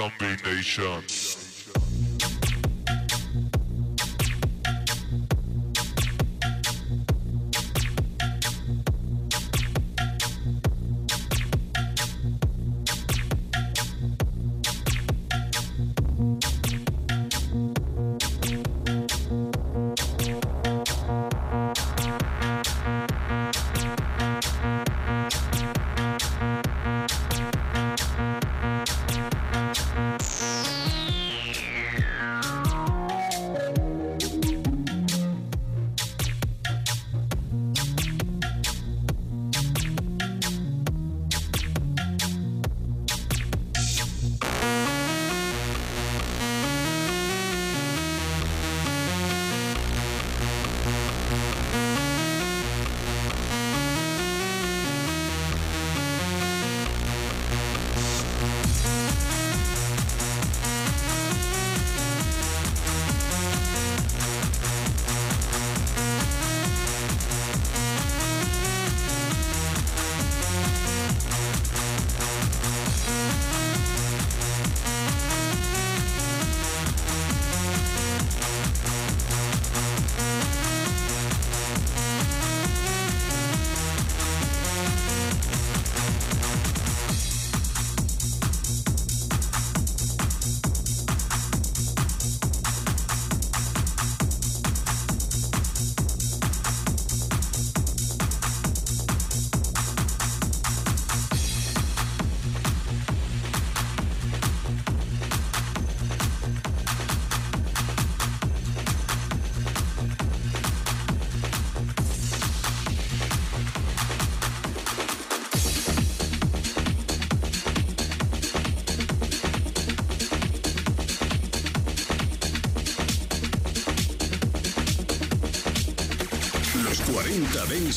Zombie Nation.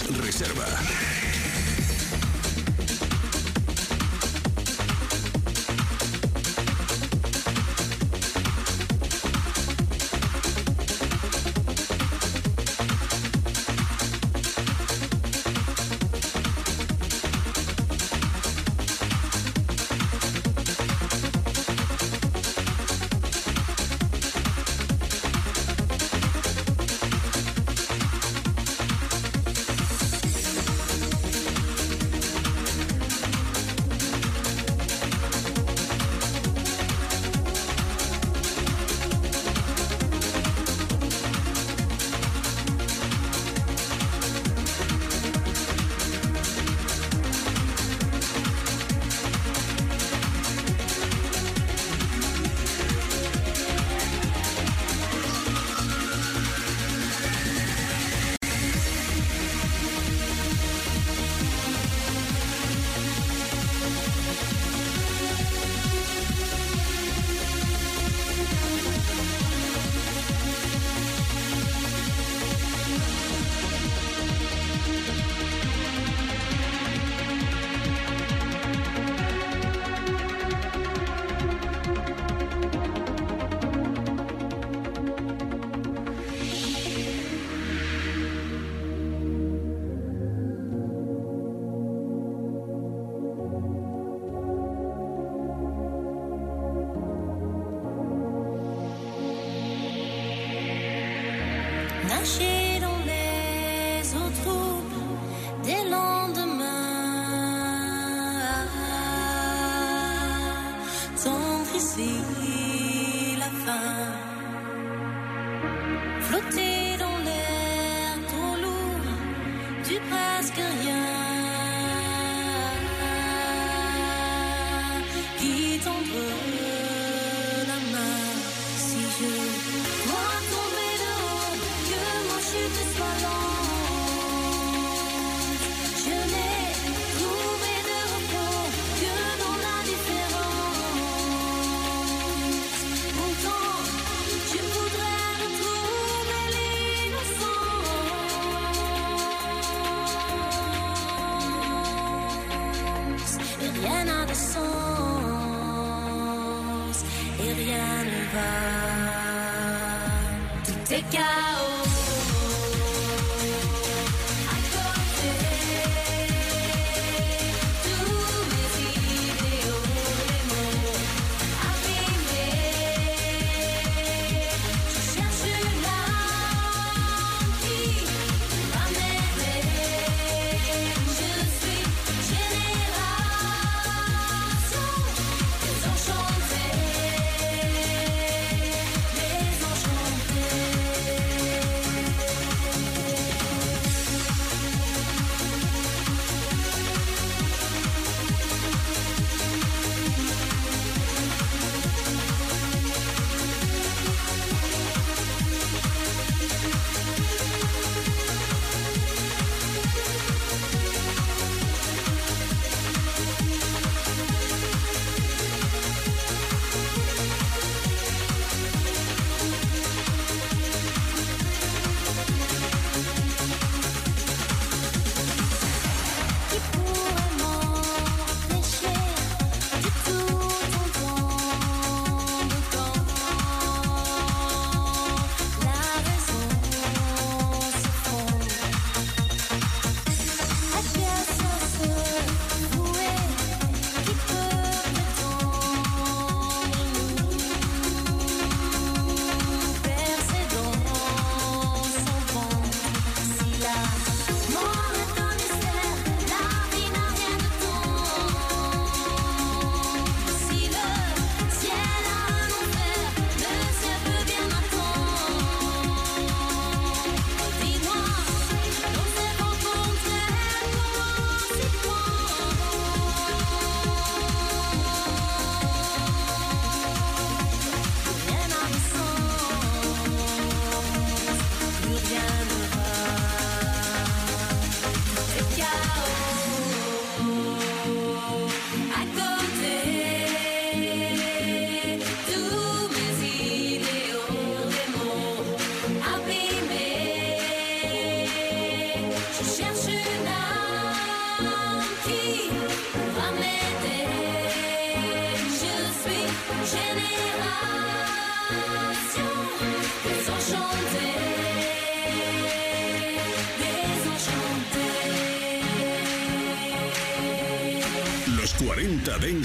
Reserva.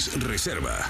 Reserva.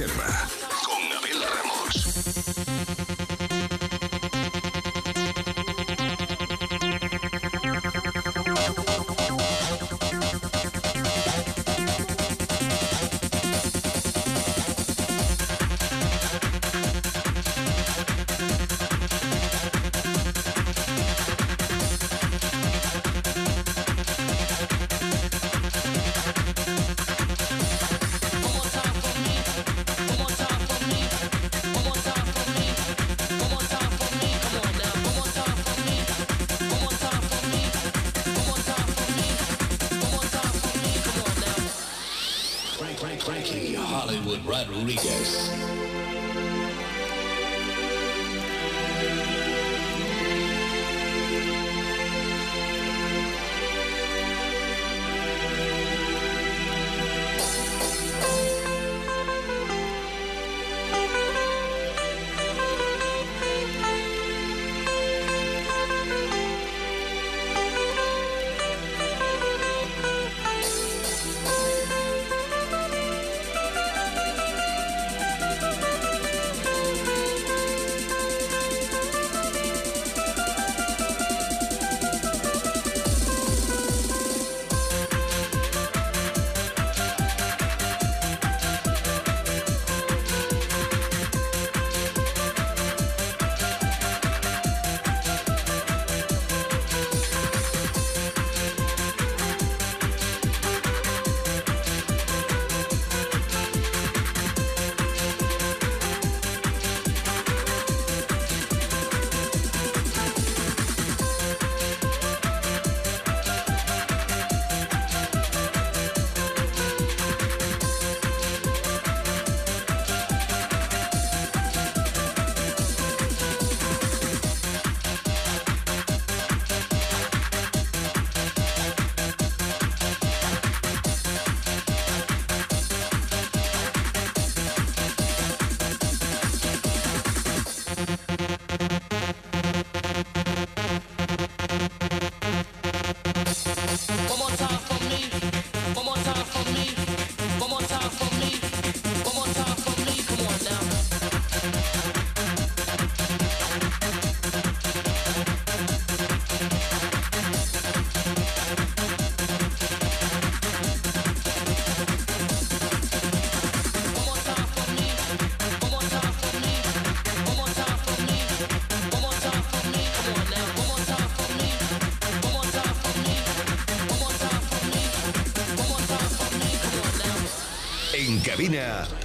Reserva. Rodriguez.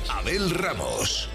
Abel Ramos.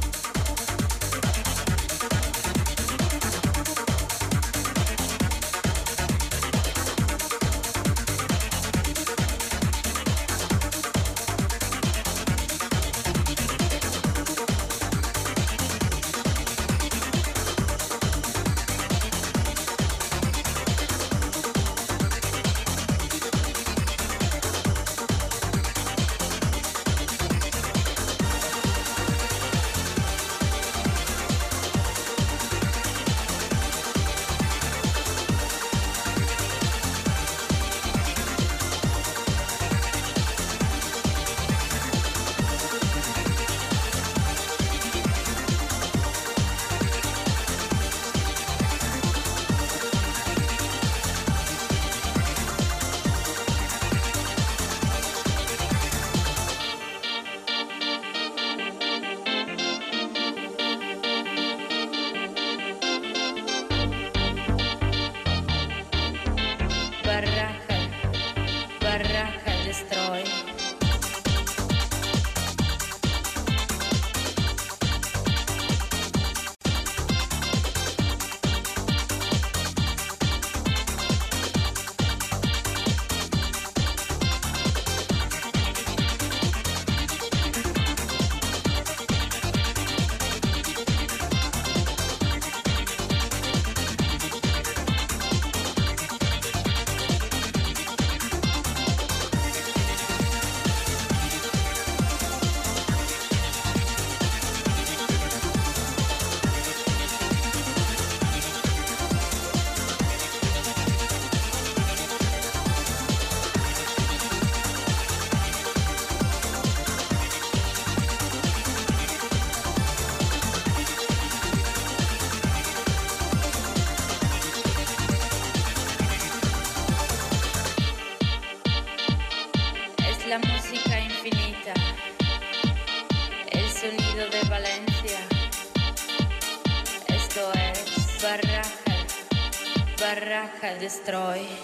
La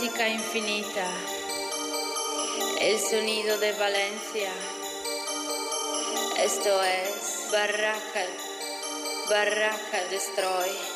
música infinita, el sonido de Valencia. Esto es Barraca, Barraca Destroy.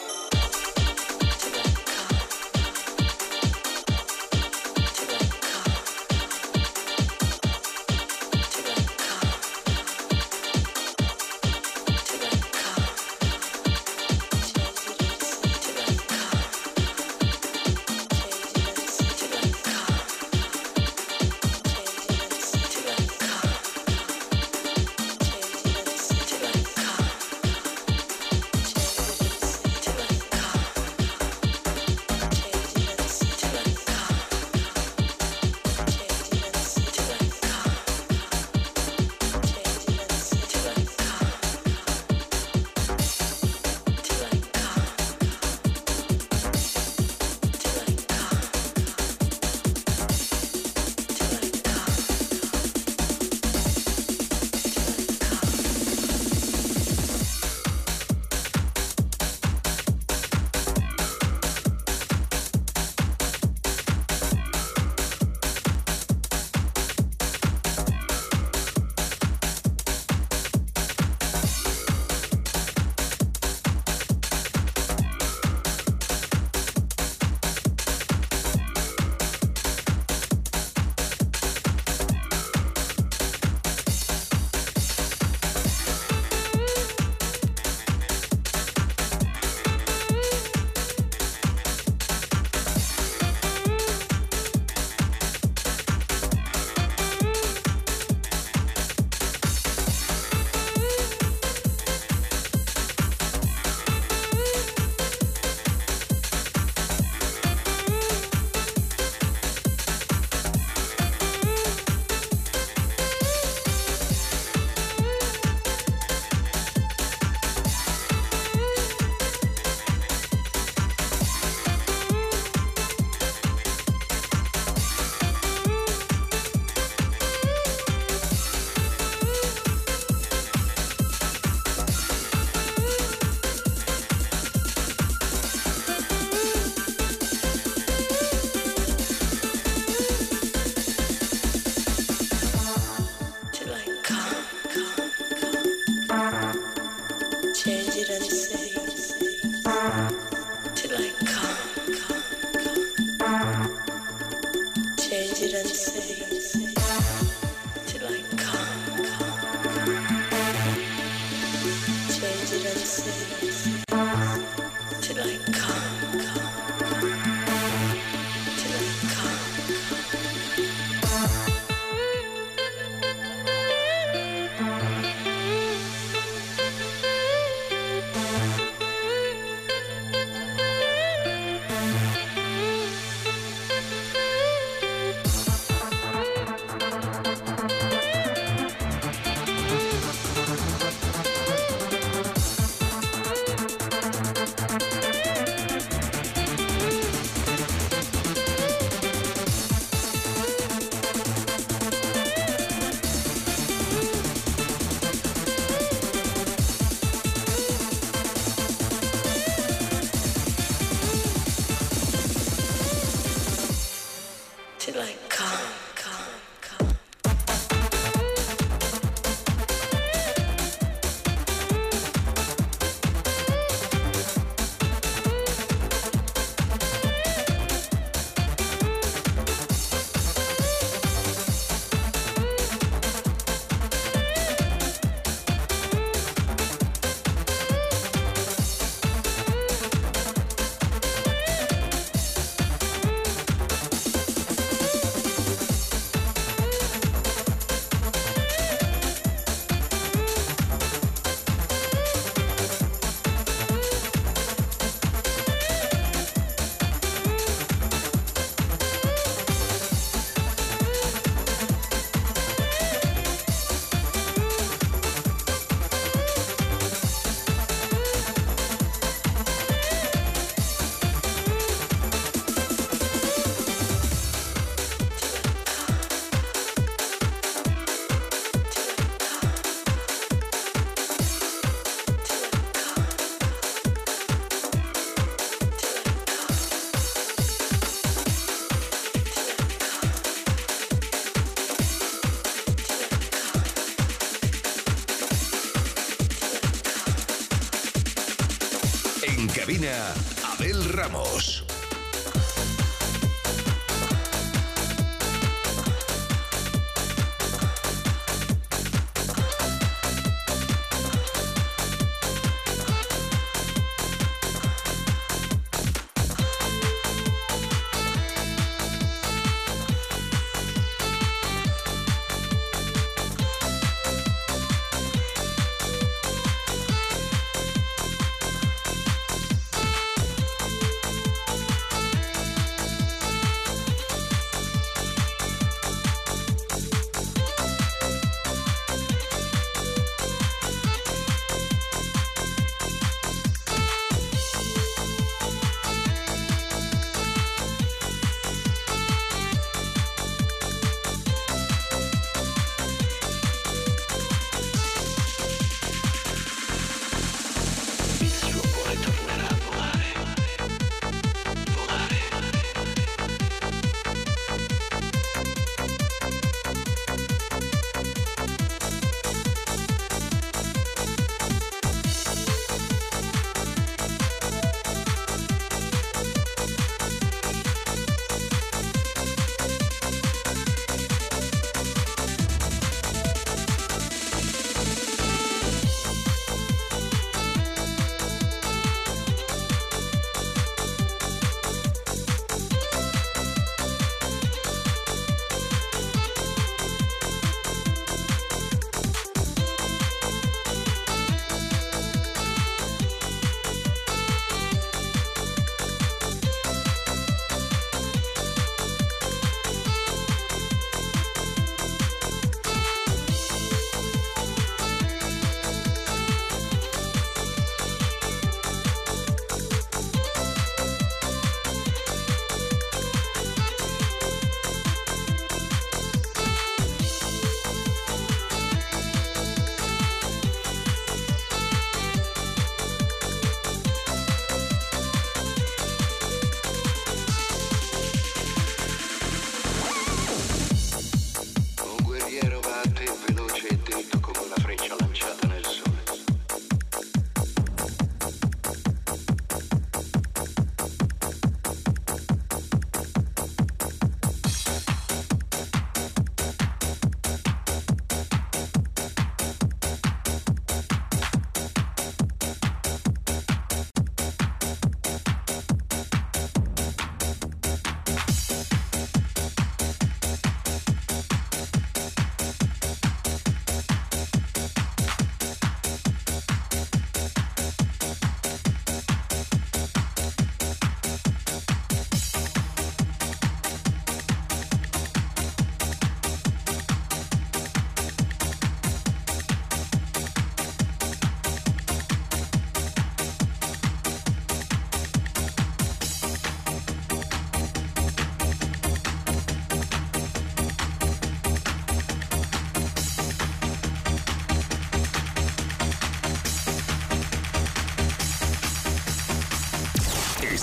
Ramos.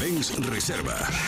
Dance Reserva.